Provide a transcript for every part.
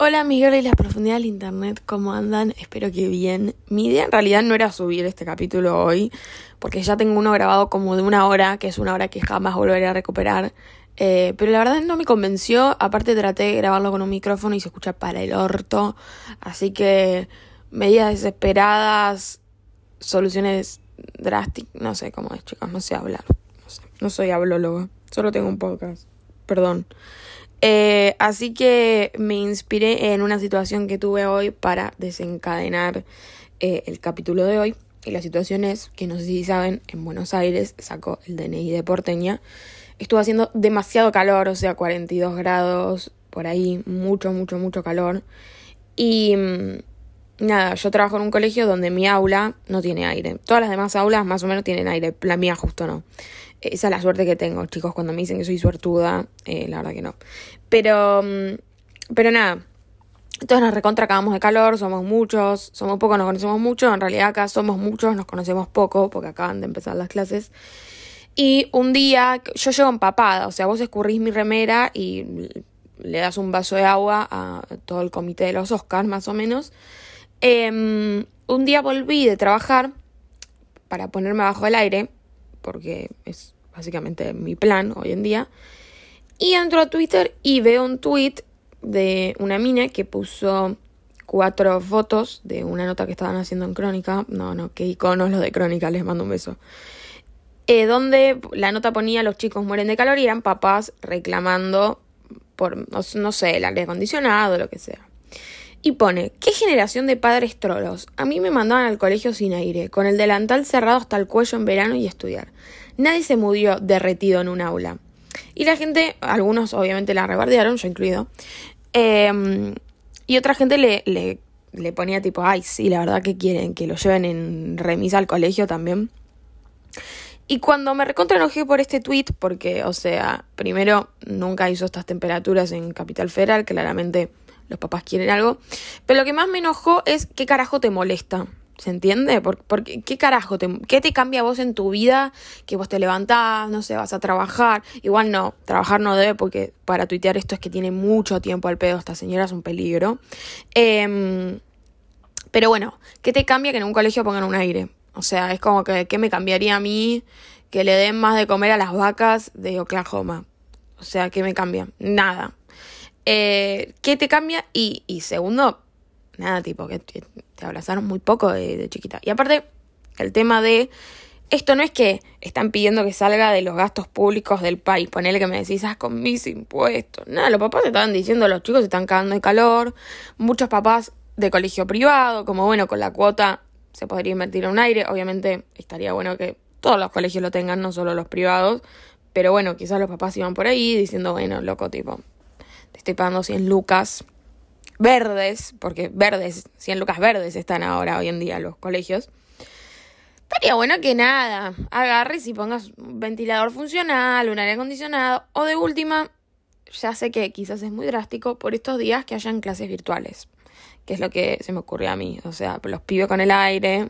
Hola Miguel y las profundidades del internet, ¿cómo andan? Espero que bien. Mi idea en realidad no era subir este capítulo hoy, porque ya tengo uno grabado como de una hora, que es una hora que jamás volveré a recuperar. Eh, pero la verdad no me convenció, aparte traté de grabarlo con un micrófono y se escucha para el orto. Así que medidas desesperadas, soluciones drásticas, no sé cómo es, chicos, no sé hablar. No, sé, no soy hablólogo, solo tengo un podcast. Perdón. Eh, así que me inspiré en una situación que tuve hoy para desencadenar eh, el capítulo de hoy. Y la situación es que no sé si saben, en Buenos Aires sacó el DNI de porteña. Estuvo haciendo demasiado calor, o sea, 42 grados por ahí, mucho, mucho, mucho calor. Y mm, nada, yo trabajo en un colegio donde mi aula no tiene aire. Todas las demás aulas más o menos tienen aire, la mía justo no. Esa es la suerte que tengo, chicos, cuando me dicen que soy suertuda, eh, la verdad que no. Pero, mm, pero nada, entonces nos recontra acabamos de calor, somos muchos, somos pocos, nos conocemos mucho, en realidad acá somos muchos, nos conocemos poco, porque acaban de empezar las clases. Y un día, yo llego empapada, o sea, vos escurrís mi remera y le das un vaso de agua a todo el comité de los Oscars, más o menos. Em, un día volví de trabajar para ponerme bajo el aire porque es básicamente mi plan hoy en día. Y entro a Twitter y veo un tweet de una mina que puso cuatro fotos de una nota que estaban haciendo en Crónica. No, no, qué iconos los de Crónica, les mando un beso. Eh, donde la nota ponía los chicos mueren de calor y eran papás reclamando por, no, sé, el aire acondicionado, lo que sea. Y pone, ¿qué generación de padres trolos? A mí me mandaban al colegio sin aire, con el delantal cerrado hasta el cuello en verano y estudiar. Nadie se murió derretido en un aula. Y la gente, algunos obviamente la rebardearon, yo incluido. Em, y otra gente le, le, le ponía tipo, ay, sí, la verdad que quieren que lo lleven en remisa al colegio también. Y cuando me recontra enojé por este tweet, porque, o sea, primero nunca hizo estas temperaturas en Capital Federal, claramente los papás quieren algo. Pero lo que más me enojó es qué carajo te molesta. ¿Se entiende? Porque, ¿qué carajo? Te, ¿Qué te cambia vos en tu vida? Que vos te levantás, no sé, vas a trabajar. Igual no, trabajar no debe porque para tuitear esto es que tiene mucho tiempo al pedo. Esta señora es un peligro. Em, pero bueno, ¿qué te cambia que en un colegio pongan un aire? O sea, es como que, ¿qué me cambiaría a mí que le den más de comer a las vacas de Oklahoma? O sea, ¿qué me cambia? Nada. Eh, ¿Qué te cambia? Y, segundo, nada, tipo, que te, abrazaron muy poco de, chiquita. Y aparte, el tema de esto no es que están pidiendo que salga de los gastos públicos del país. Ponele que me decís, ah, con mis impuestos. Nada, los papás estaban diciendo, los chicos se están cagando de calor. Muchos papás de colegio privado, como bueno, con la cuota se podría invertir en un aire. Obviamente estaría bueno que todos los colegios lo tengan, no solo los privados. Pero bueno, quizás los papás iban por ahí diciendo, bueno, loco, tipo, te estoy pagando 100 lucas verdes, porque verdes, 100 lucas verdes están ahora hoy en día los colegios. Estaría bueno que nada, agarres y pongas un ventilador funcional, un aire acondicionado, o de última, ya sé que quizás es muy drástico, por estos días que hayan clases virtuales, que es lo que se me ocurrió a mí, o sea, los pibes con el aire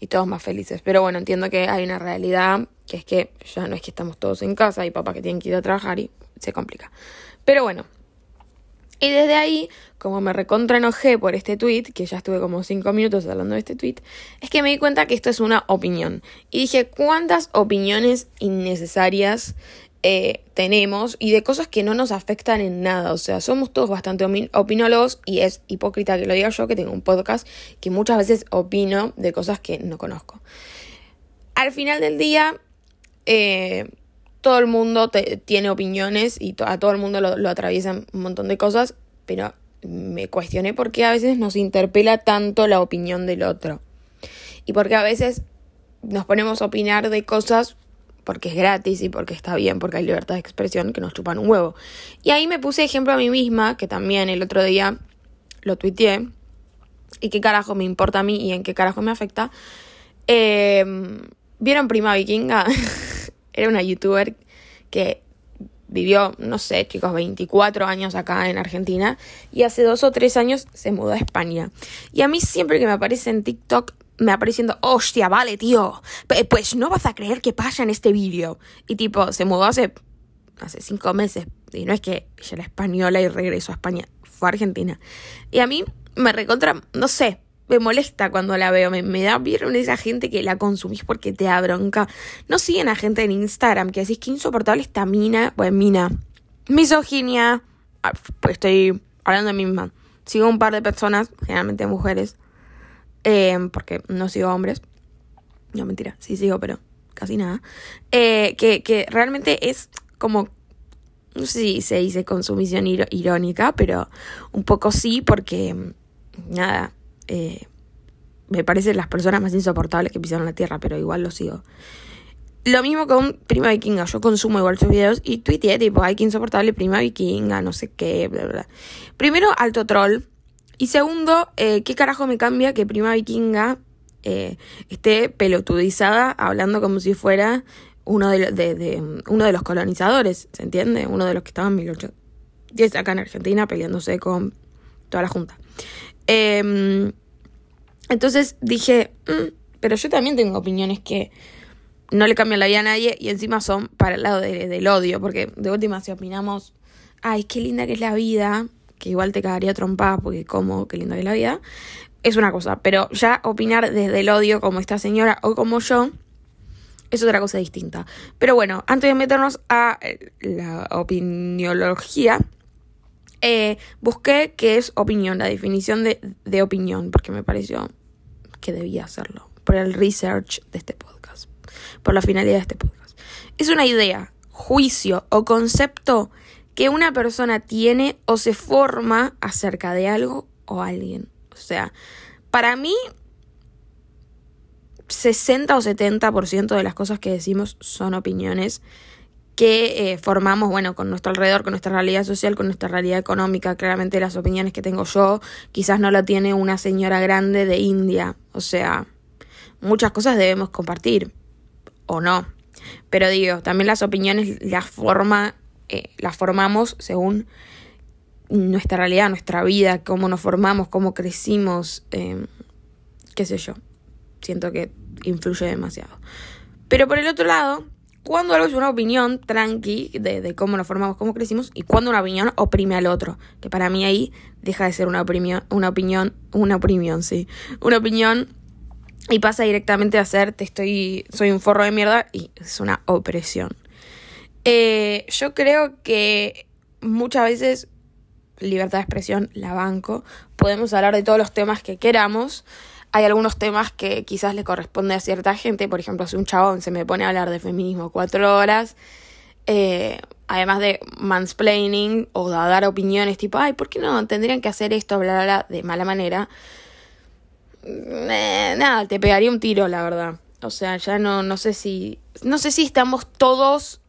y todos más felices. Pero bueno, entiendo que hay una realidad, que es que ya no es que estamos todos en casa, hay papás que tienen que ir a trabajar y se complica. Pero bueno, y desde ahí, como me recontra enojé por este tweet, que ya estuve como cinco minutos hablando de este tweet, es que me di cuenta que esto es una opinión. Y dije, ¿cuántas opiniones innecesarias eh, tenemos y de cosas que no nos afectan en nada? O sea, somos todos bastante opinólogos y es hipócrita que lo diga yo, que tengo un podcast que muchas veces opino de cosas que no conozco. Al final del día, eh, todo el mundo tiene opiniones y a todo el mundo lo, lo atraviesan un montón de cosas, pero me cuestioné por qué a veces nos interpela tanto la opinión del otro. Y porque a veces nos ponemos a opinar de cosas porque es gratis y porque está bien, porque hay libertad de expresión que nos chupan un huevo. Y ahí me puse ejemplo a mí misma, que también el otro día lo tuiteé, y qué carajo me importa a mí y en qué carajo me afecta. Eh, ¿Vieron Prima Vikinga? Era una youtuber que vivió, no sé, chicos, 24 años acá en Argentina y hace dos o tres años se mudó a España. Y a mí siempre que me aparece en TikTok me apareciendo, hostia, vale, tío, pues no vas a creer qué pasa en este vídeo. Y tipo, se mudó hace, hace cinco meses. Y no es que ella era española y regresó a España. fue a Argentina. Y a mí me recontra, no sé, me molesta cuando la veo. Me, me da vieron esa gente que la consumís porque te da bronca. No siguen a gente en Instagram que decís que insoportable esta mina. Bueno, mina. Misoginia. Ah, pues estoy hablando de mí misma. Sigo un par de personas, generalmente mujeres. Eh, porque no sigo hombres. No, mentira, sí sigo, pero casi nada. Eh, que, que realmente es como no sé si se dice consumición irónica, pero un poco sí, porque nada, eh, me parecen las personas más insoportables que pisaron la tierra, pero igual lo sigo. Lo mismo con Prima Vikinga, yo consumo igual sus videos y tuiteé tipo, ay, qué insoportable Prima Vikinga, no sé qué, bla, bla. Primero, alto troll. Y segundo, eh, ¿qué carajo me cambia que Prima Vikinga eh, esté pelotudizada hablando como si fuera uno de, de, uno de los colonizadores, ¿se entiende? Uno de los que estaban en 1810 acá en Argentina peleándose con toda la Junta. Em, entonces dije, mm, pero yo también tengo opiniones que no le cambian la vida a nadie y encima son para el lado del odio, porque de última si opinamos, ay, qué linda que es la vida, que igual te cagaría trompada porque como, qué linda que es la vida, es una cosa, pero ya opinar desde el odio como esta señora o como yo, es otra cosa distinta. Pero bueno, antes de meternos a eh, la opiniología, eh, busqué qué es opinión, la definición de, de opinión, porque me pareció que debía hacerlo, por el research de este podcast, por la finalidad de este podcast. Es una idea, juicio o concepto que una persona tiene o se forma acerca de algo o alguien. O sea, para mí 60 o 70% de las cosas que decimos son opiniones que eh, formamos, bueno, con nuestro alrededor, con nuestra realidad social, con nuestra realidad económica. Claramente las opiniones que tengo yo quizás no la tiene una señora grande de India. O sea, muchas cosas debemos compartir, o no. Pero digo, también las opiniones las forma, eh, las formamos según nuestra realidad, nuestra vida, cómo nos formamos, cómo crecimos, eh, qué sé yo. Siento que influye demasiado. Pero por el otro lado, cuando algo es una opinión tranqui de, cómo nos formamos, cómo crecimos, y cuando una opinión oprime al otro, que para mí ahí deja de ser una opinión, una opinión, una opinión, sí, una opinión y pasa directamente a ser te estoy, soy un forro de mierda y es una opresión. Eh, yo creo que muchas veces libertad de expresión la banco, podemos hablar de todos los temas que queramos, hay algunos temas que quizás le corresponde a cierta gente, por ejemplo, si un chabón se me pone a hablar de feminismo cuatro horas, eh, además de mansplaining o de dar opiniones tipo, ay, ¿por qué no tendrían que hacer esto, bla, de mala manera? Eh, nada, te pegaría un tiro, la verdad. O sea, ya no, no sé si, no sé si estamos todos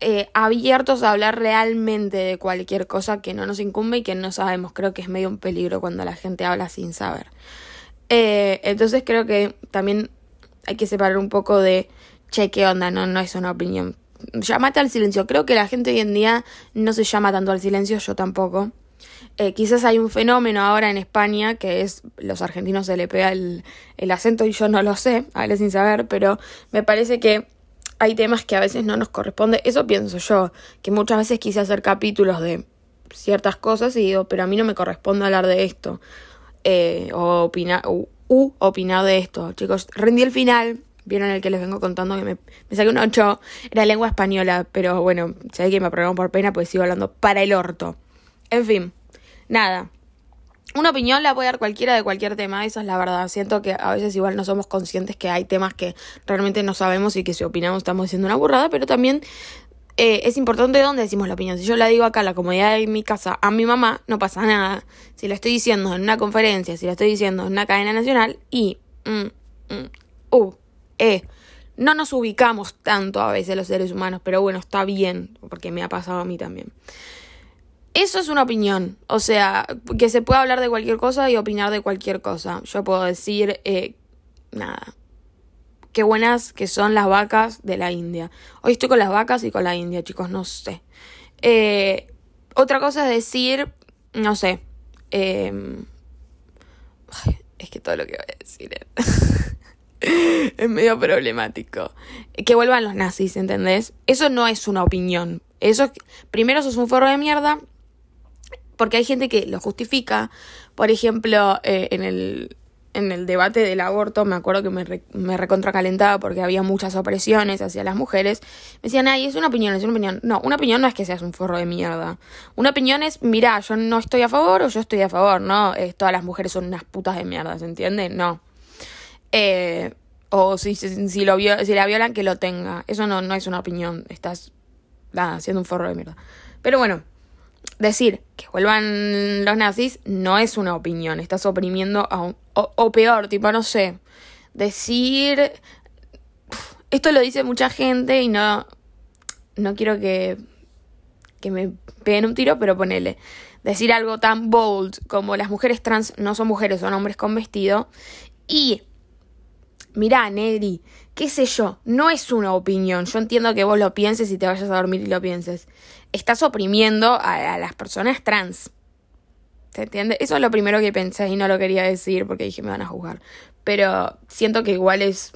eh, abiertos a hablar realmente de cualquier cosa que no nos incumbe y que no sabemos. Creo que es medio un peligro cuando la gente habla sin saber. Eh, entonces creo que también hay que separar un poco de, che, ¿qué onda? No, no es una opinión. Llámate al silencio. Creo que la gente hoy en día no se llama tanto al silencio, yo tampoco. Eh, quizás hay un fenómeno ahora en España que es los argentinos se le pega el, el acento y yo no lo sé, ver sin saber, pero me parece que hay temas que a veces no nos corresponde. Eso pienso yo, que muchas veces quise hacer capítulos de ciertas cosas y digo, pero a mí no me corresponde hablar de esto eh, o opinar, u, opinar de esto. Chicos, rendí el final. Vieron el que les vengo contando que me, me saqué un 8. Era lengua española, pero bueno, sé que me aprobaron por pena, pues sigo hablando para el orto. En fin, nada. Una opinión la puede dar cualquiera de cualquier tema, esa es la verdad. Siento que a veces igual no somos conscientes que hay temas que realmente no sabemos y que si opinamos estamos diciendo una burrada, pero también eh, es importante dónde decimos la opinión. Si yo la digo acá la comodidad de mi casa a mi mamá, no pasa nada. Si la estoy diciendo en una conferencia, si la estoy diciendo en una cadena nacional y... Mm, mm, uh, eh, no nos ubicamos tanto a veces los seres humanos, pero bueno, está bien, porque me ha pasado a mí también. Eso es una opinión, o sea, que se puede hablar de cualquier cosa y opinar de cualquier cosa. Yo puedo decir, eh, nada, qué buenas que son las vacas de la India. Hoy estoy con las vacas y con la India, chicos, no sé. Eh, otra cosa es decir, no sé. Em, es que todo lo que voy a decir es, medio problemático. Que vuelvan los nazis, ¿entendés? Eso no es una opinión. Eso primero, eso es un foro de mierda. porque hay gente que lo justifica. Por ejemplo, eh, en el en el debate del aborto, me acuerdo que me, re, me recontracalentaba porque había muchas opresiones hacia las mujeres. Me decían, ay, es una opinión, es una opinión. No, una opinión no es que seas un forro de mierda. Una opinión es, mira, yo no estoy a favor o yo estoy a favor, ¿no? Es, todas las mujeres son unas putas de mierda, ¿se entiende? No. Eh, o si, si, si, lo si la violan, que lo tenga. Eso no, no es una opinión. Estás nada, siendo un forro de mierda. Pero bueno, decir que vuelvan los nazis no es una opinión, estás oprimiendo a un... O, peor, tipo, no sé, decir... Esto lo dice mucha gente y no... No quiero que... Que me peguen un tiro, pero ponele. Decir algo tan bold como las mujeres trans no son mujeres, son hombres con vestido. Y... Mirá, Negri, qué sé yo, no es una opinión. Yo entiendo que vos lo pienses y te vayas a dormir y lo pienses estás oprimiendo a, las personas trans. ¿Se entiende? Eso es lo primero que pensé y no lo quería decir porque dije me van a juzgar. Pero siento que igual es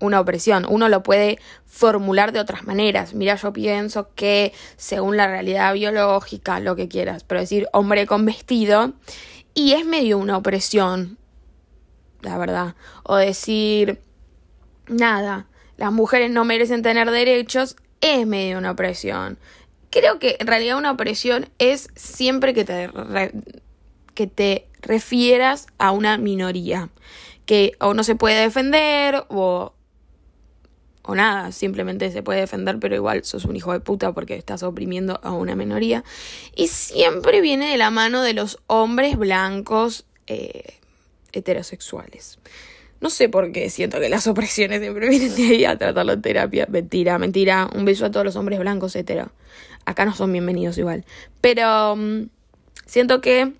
una opresión. Uno lo puede formular de otras maneras. Mira, yo pienso que según la realidad biológica, lo que quieras, pero decir hombre con vestido, y es medio una opresión, la verdad. O decir, nada, las mujeres no merecen tener derechos, es medio una opresión. Creo que en realidad una opresión es siempre que te, que te refieras a una minoría, que o no se puede defender o, o nada, simplemente se puede defender, pero igual sos un hijo de puta porque estás oprimiendo a una minoría. Y siempre viene de la mano de los hombres blancos eh, heterosexuales. No sé por qué siento que las opresiones siempre vienen de ahí a tratarlo en terapia. Mentira, mentira. Un beso a todos los hombres blancos hetero acá no son bienvenidos igual. Pero um, siento que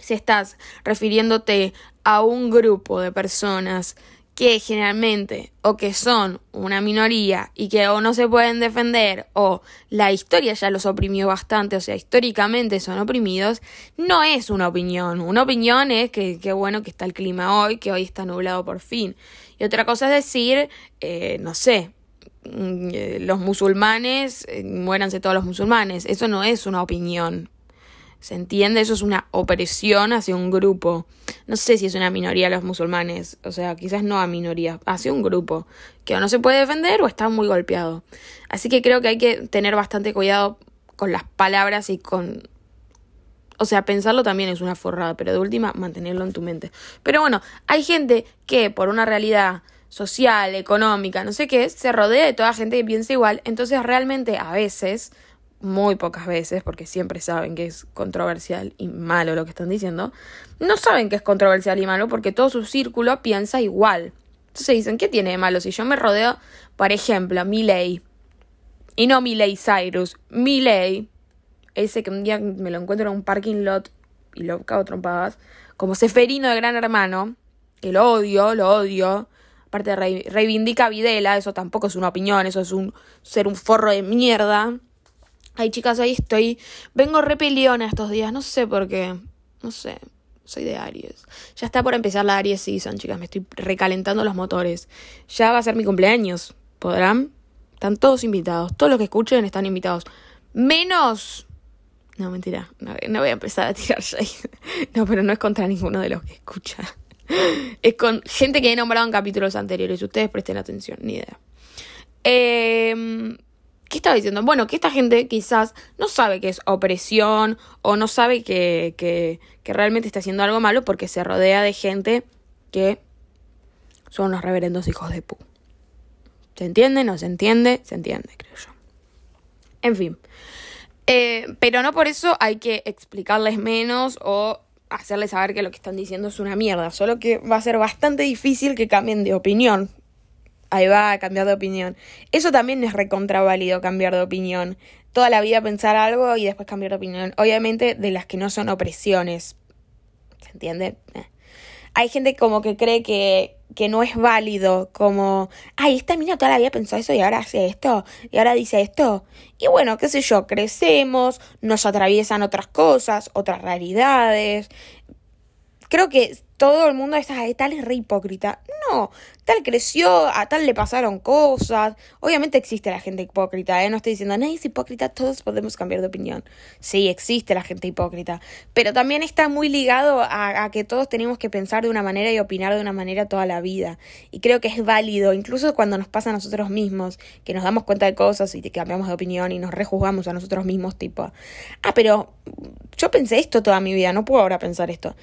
si estás refiriéndote a un grupo de personas que generalmente o que son una minoría y que o no se pueden defender o la historia ya los oprimió bastante, o sea, históricamente son oprimidos, no es una opinión. Una opinión es que qué bueno que está el clima hoy, que hoy está nublado por fin. Y otra cosa es decir, eh, no sé, Mm, los musulmanes, eh, muéranse todos los musulmanes. Eso no es una opinión. ¿Se entiende? Eso es una opresión hacia un grupo. No sé si es una minoría los musulmanes. O sea, quizás no a minoría. Hacia un grupo. Que o no se puede defender o está muy golpeado. Así que creo que hay que tener bastante cuidado con las palabras y con... O sea, pensarlo también es una forrada, pero de última, mantenerlo en tu mente. Pero bueno, hay gente que por una realidad social, económica, no sé qué, se rodea de toda gente que piensa igual, entonces realmente a veces, muy pocas veces, porque siempre saben que es controversial y malo lo que están diciendo, no saben que es controversial y malo porque todo su círculo piensa igual. Entonces dicen, ¿qué tiene de malo si yo me rodeo, por ejemplo, Miley? Y no Miley Cyrus, Miley, ese que un día me lo encuentro en un parking lot y lo cago trompadas, como Seferino de Gran Hermano, que lo odio, lo odio, Aparte reivindica a Videla, eso tampoco es una opinión, eso es un ser un forro de mierda. Ay, chicas, ahí estoy. Vengo repeliona estos días, no sé por qué. No sé. Soy de Aries. Ya está por empezar la Aries Season, chicas. Me estoy recalentando los motores. Ya va a ser mi cumpleaños. ¿Podrán? Están todos invitados. Todos los que escuchen están invitados. Menos. No, mentira. No, voy a empezar a tirar No, pero no es contra ninguno de los que escucha. es con gente que he nombrado en capítulos anteriores. Ustedes presten atención, ni idea. Em, ¿Qué estaba diciendo? Bueno, que esta gente quizás no sabe que es opresión o no sabe que, realmente está haciendo algo malo porque se rodea de gente que son los reverendos hijos de pu. ¿Se entiende? ¿No se entiende? Se entiende, creo yo. En fin. Eh, pero no por eso hay que explicarles menos o hacerles saber que lo que están diciendo es una mierda, solo que va a ser bastante difícil que cambien de opinión. Ahí va a cambiar de opinión. Eso también es recontraválido cambiar de opinión. Toda la vida pensar algo y después cambiar de opinión. Obviamente de las que no son opresiones. ¿Se entiende? Eh hay gente como que cree que, que no es válido, como, ay, esta mina toda la vida pensó eso y ahora hace esto, y ahora dice esto. Y bueno, qué sé yo, crecemos, nos atraviesan otras cosas, otras realidades. Creo que todo el mundo está tal es re hipócrita. No, tal creció, a tal le pasaron cosas. Obviamente existe la gente hipócrita, ¿eh? No estoy diciendo, nadie es hipócrita, todos podemos cambiar de opinión. Sí, existe la gente hipócrita. Pero también está muy ligado a, que todos tenemos que pensar de una manera y opinar de una manera toda la vida. Y creo que es válido, incluso cuando nos pasa a nosotros mismos, que nos damos cuenta de cosas y cambiamos de opinión y nos rejuzgamos a nosotros mismos, tipo, ah, pero yo pensé esto toda mi vida, no puedo ahora pensar esto.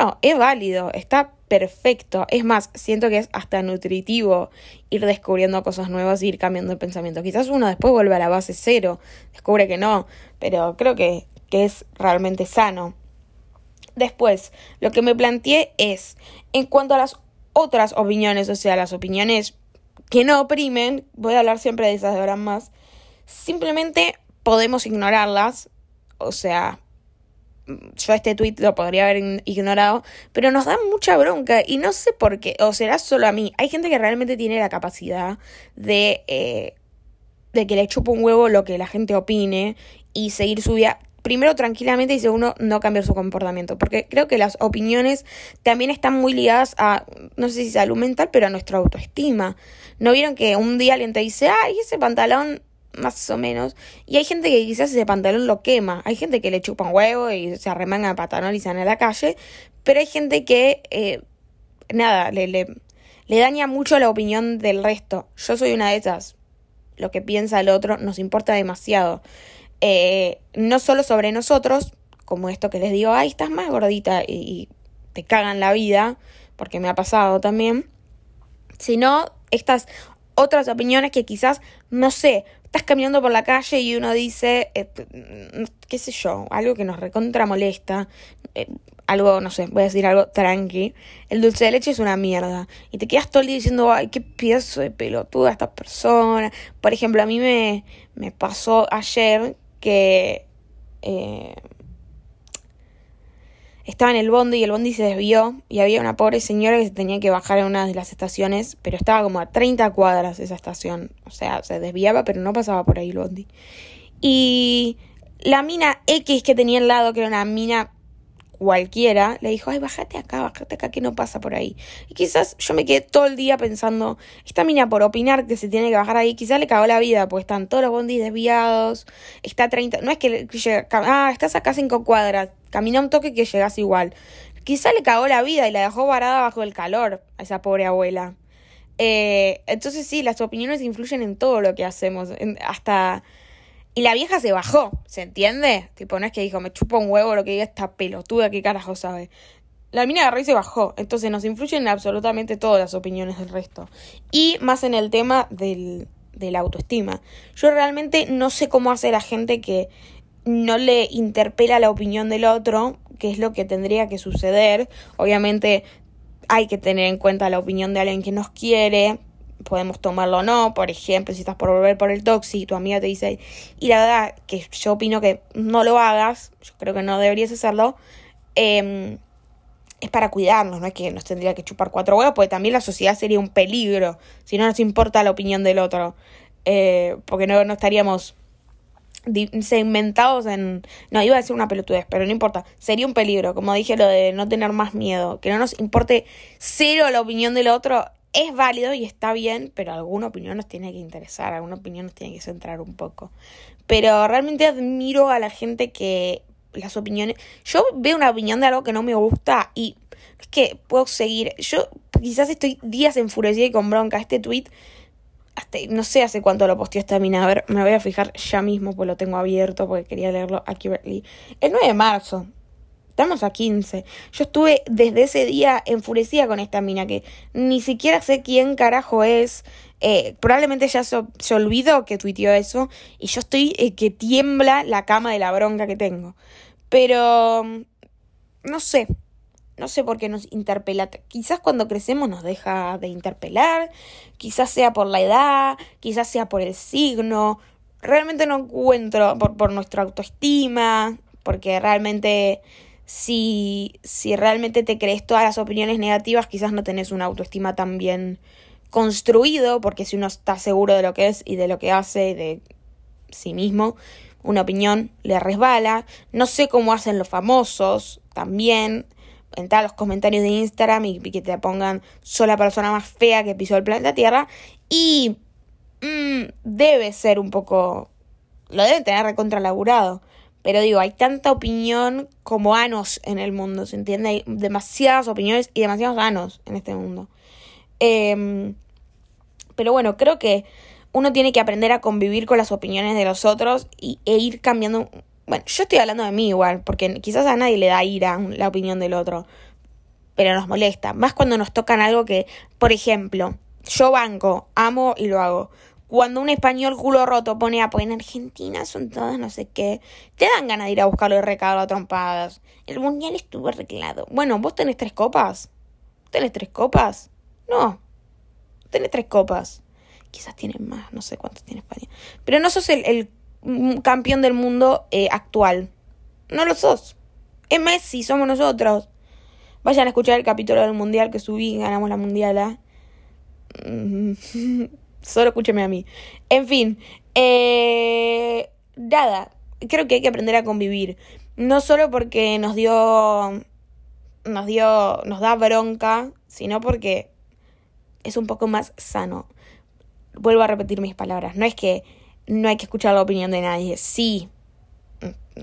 No, es válido, está perfecto. Es más, siento que es hasta nutritivo ir descubriendo cosas nuevas y ir cambiando el pensamiento. Quizás uno después vuelve a la base cero, descubre que no, pero creo que, que es realmente sano. Después, lo que me planteé es, en cuanto a las otras opiniones, o sea, las opiniones que no oprimen, voy a hablar siempre de esas de ahora más, simplemente podemos ignorarlas, o sea, yo este tweet lo podría haber ignorado, pero nos da mucha bronca y no sé por qué, o será solo a mí. Hay gente que realmente tiene la capacidad de, eh, de que le chupa un huevo lo que la gente opine y seguir su vida. Primero tranquilamente y segundo no cambiar su comportamiento, porque creo que las opiniones también están muy ligadas a, no sé si salud mental, pero a nuestra autoestima. ¿No vieron que un día alguien te dice, ay, ese pantalón más o menos. Y hay gente que quizás ese pantalón lo quema. Hay gente que le chupa un huevo y se arremanga el pantalón y sale a la calle. Pero hay gente que, eh, nada, le, le, le daña mucho la opinión del resto. Yo soy una de esas. Lo que piensa el otro nos importa demasiado. Eh, no solo sobre nosotros, como esto que les digo, ay, estás más gordita y, y te cagan la vida, porque me ha pasado también, sino estas otras opiniones que quizás, no sé, estás caminando por la calle y uno dice, eh, qué sé yo, algo que nos recontra molesta, eh, algo, no sé, voy a decir algo tranqui, el dulce de leche es una mierda. Y te quedas todo el día diciendo, ay, qué pienso de pelotuda esta persona. Por ejemplo, a mí me, me pasó ayer que... Eh, estaba en el bondi y el bondi se desvió y había una pobre señora que se tenía que bajar en una de las estaciones, pero estaba como a 30 cuadras esa estación. O sea, se desviaba, pero no pasaba por ahí el bondi. Y la mina X que tenía al lado, que era una mina cualquiera, le dijo, ay, bájate acá, bájate acá, que no pasa por ahí. Y quizás yo me quedé todo el día pensando, esta mina por opinar que se tiene que bajar ahí, quizás le cagó la vida, pues están todos los bondis desviados, está a 30, no es que ah, estás acá cinco cuadras, camina un toque que llegas igual. Quizás le cagó la vida y la dejó varada bajo el calor a esa pobre abuela. Eh, entonces sí, las opiniones influyen en todo lo que hacemos, hasta y la vieja se bajó, ¿se entiende? Tipo, no es que dijo, me chupa un huevo lo que diga esta pelotuda, ¿qué carajo sabe? La mina agarró y se bajó. Entonces nos influyen absolutamente todas las opiniones del resto. Y más en el tema del, de la autoestima. Yo realmente no sé cómo hace la gente que no le interpela la opinión del otro, que es lo que tendría que suceder. Obviamente hay que tener en cuenta la opinión de alguien que nos quiere, podemos tomarlo o no. Por ejemplo, si estás por volver por el toxi y tu amiga te dice, y la verdad que yo opino que no lo hagas, yo creo que no deberías hacerlo, em, es para cuidarnos, no es que nos tendría que chupar cuatro huevos, porque también la sociedad sería un peligro si no nos importa la opinión del otro, eh, porque no, no estaríamos segmentados en... No, iba a decir una pelotudez, pero no importa. Sería un peligro, como dije, lo de no tener más miedo. Que no nos importe cero la opinión del otro es válido y está bien, pero alguna opinión nos tiene que interesar, alguna opinión nos tiene que centrar un poco. Pero realmente admiro a la gente que las opiniones... Yo veo una opinión de algo que no me gusta y es que puedo seguir. Yo quizás estoy días enfurecida y con bronca. Este tweet, hasta, no sé hace cuánto lo posteó esta mina. A ver, me voy a fijar ya mismo, pues lo tengo abierto porque quería leerlo accurately. El 9 de marzo. Estamos a 15. Yo estuve desde ese día enfurecida con esta mina que ni siquiera sé quién carajo es. Eh, probablemente ya se, olvidó que tuiteó eso. Y yo estoy eh, que tiembla la cama de la bronca que tengo. Pero... No sé. No sé por qué nos interpela. Quizás cuando crecemos nos deja de interpelar. Quizás sea por la edad. Quizás sea por el signo. Realmente no encuentro por, por nuestra autoestima. Porque realmente si, si realmente te crees todas las opiniones negativas, quizás no tenés una autoestima tan bien construido, porque si uno está seguro de lo que es y de lo que hace, de sí mismo, una opinión le resbala. No sé cómo hacen los famosos también. Entrar a los comentarios de Instagram y, que te pongan soy la persona más fea que pisó el planeta Tierra. Y mm, debe ser un poco. Lo deben tener recontralaburado. Pero digo, hay tanta opinión como anos en el mundo, ¿se entiende? Hay demasiadas opiniones y demasiados anos en este mundo. Em, pero bueno, creo que uno tiene que aprender a convivir con las opiniones de los otros y, e ir cambiando. Bueno, yo estoy hablando de mí igual, porque quizás a nadie le da ira la opinión del otro, pero nos molesta. Más cuando nos tocan algo que, por ejemplo, yo banco, amo y lo hago. Cuando un español culo roto pone a, pues en Argentina son todas no sé qué, te dan ganas de ir a buscarlo y recado a trompadas. El mundial estuvo arreglado. Bueno, ¿vos tenés tres copas? ¿Tenés tres copas? No. Tenés tres copas. Quizás tienen más, no sé cuántos tiene España. Pero no sos el, campeón del mundo eh, actual. No lo sos. Es Messi, somos nosotros. Vayan a escuchar el capítulo del mundial que subí, ganamos la mundiala. Solo escúcheme a mí. En fin, eh, nada, creo que hay que aprender a convivir. No solo porque nos dio, nos dio, nos da bronca, sino porque es un poco más sano. Vuelvo a repetir mis palabras. No es que no hay que escuchar la opinión de nadie. Sí,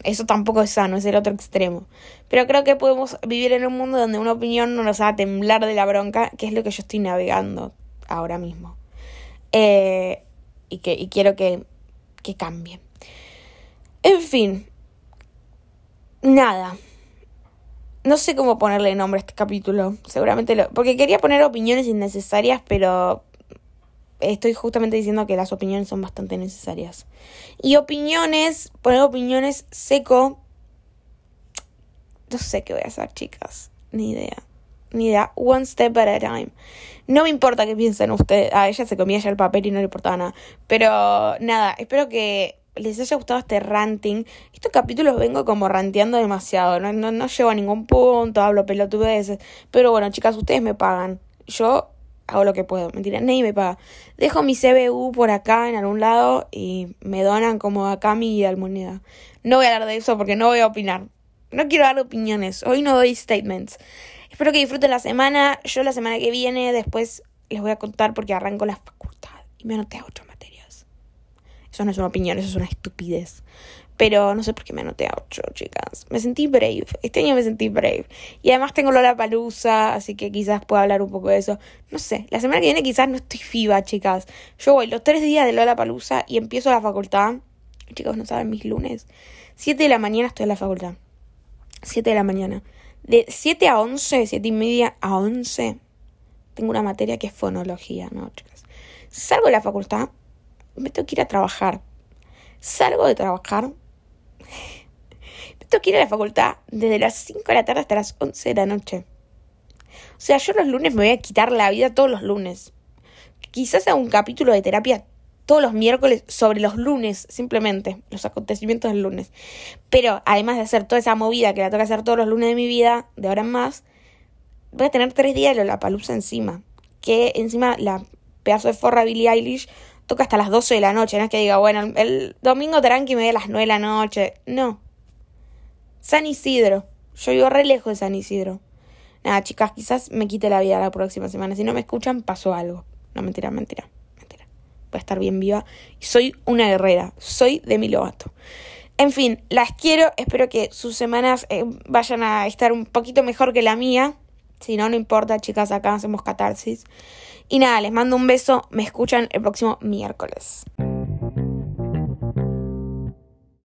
eso tampoco es sano, es el otro extremo. Pero creo que podemos vivir en un mundo donde una opinión no nos haga temblar de la bronca, que es lo que yo estoy navegando ahora mismo. Eh, y, que, y quiero que, que cambie. En fin, nada. No sé cómo ponerle nombre a este capítulo. Seguramente lo. Porque quería poner opiniones innecesarias, pero. Estoy justamente diciendo que las opiniones son bastante necesarias. Y opiniones, poner opiniones seco. No sé qué voy a hacer, chicas. Ni idea. Ni idea. One step at a time. No me importa qué piensen ustedes. A ella se comía ya el papel y no le importaba nada. Pero nada, espero que les haya gustado este ranting. Estos capítulos vengo como ranteando demasiado. No, no, no llego a ningún punto, hablo pelotudeces. Pero bueno, chicas, ustedes me pagan. Yo hago lo que puedo. Mentira, nadie me paga. Dejo mi CBU por acá en algún lado y me donan como acá mi moneda. No voy a hablar de eso porque no voy a opinar. No quiero dar opiniones. Hoy no doy statements. Espero que disfruten la semana. Yo la semana que viene después les voy a contar porque arranco la facultad y me anoté a ocho materias. Eso no es una opinión, eso es una estupidez. Pero no sé por qué me anoté a ocho, chicas. Me sentí brave. Este año me sentí brave. Y además tengo Lola Palusa, así que quizás pueda hablar un poco de eso. No sé, la semana que viene quizás no estoy viva, chicas. Yo voy los tres días de Lola Palusa y empiezo la facultad. Chicos, no saben mis lunes. Siete de la mañana estoy en la facultad. Siete de la mañana. De 7 a 11, 7 y media a 11, tengo una materia que es fonología, ¿no, chicas? Salgo de la facultad, me tengo que ir a trabajar. Salgo de trabajar, me tengo que ir a la facultad desde las 5 de la tarde hasta las 11 de la noche. O sea, yo los lunes me voy a quitar la vida todos los lunes. Quizás haga un capítulo de terapia todos los miércoles sobre los lunes, simplemente, los acontecimientos del lunes. Pero además de hacer toda esa movida que la toca hacer todos los lunes de mi vida, de ahora en más, voy a tener tres días de la palusa encima. Que encima la pedazo de forra Billie Eilish toca hasta las 12 de la noche. No es que diga, bueno, el domingo tranqui me voy a las 9 de la noche. No. San Isidro. Yo vivo re lejos de San Isidro. Nada, chicas, quizás me quite la vida la próxima semana. Si no me escuchan, pasó algo. No, mentira, mentira para estar bien viva. Soy una guerrera, soy de mi Lovato. En fin, las quiero, espero que sus semanas eh, vayan a estar un poquito mejor que la mía. Si no, no importa, chicas, acá hacemos catarsis. Y nada, les mando un beso, me escuchan el próximo miércoles.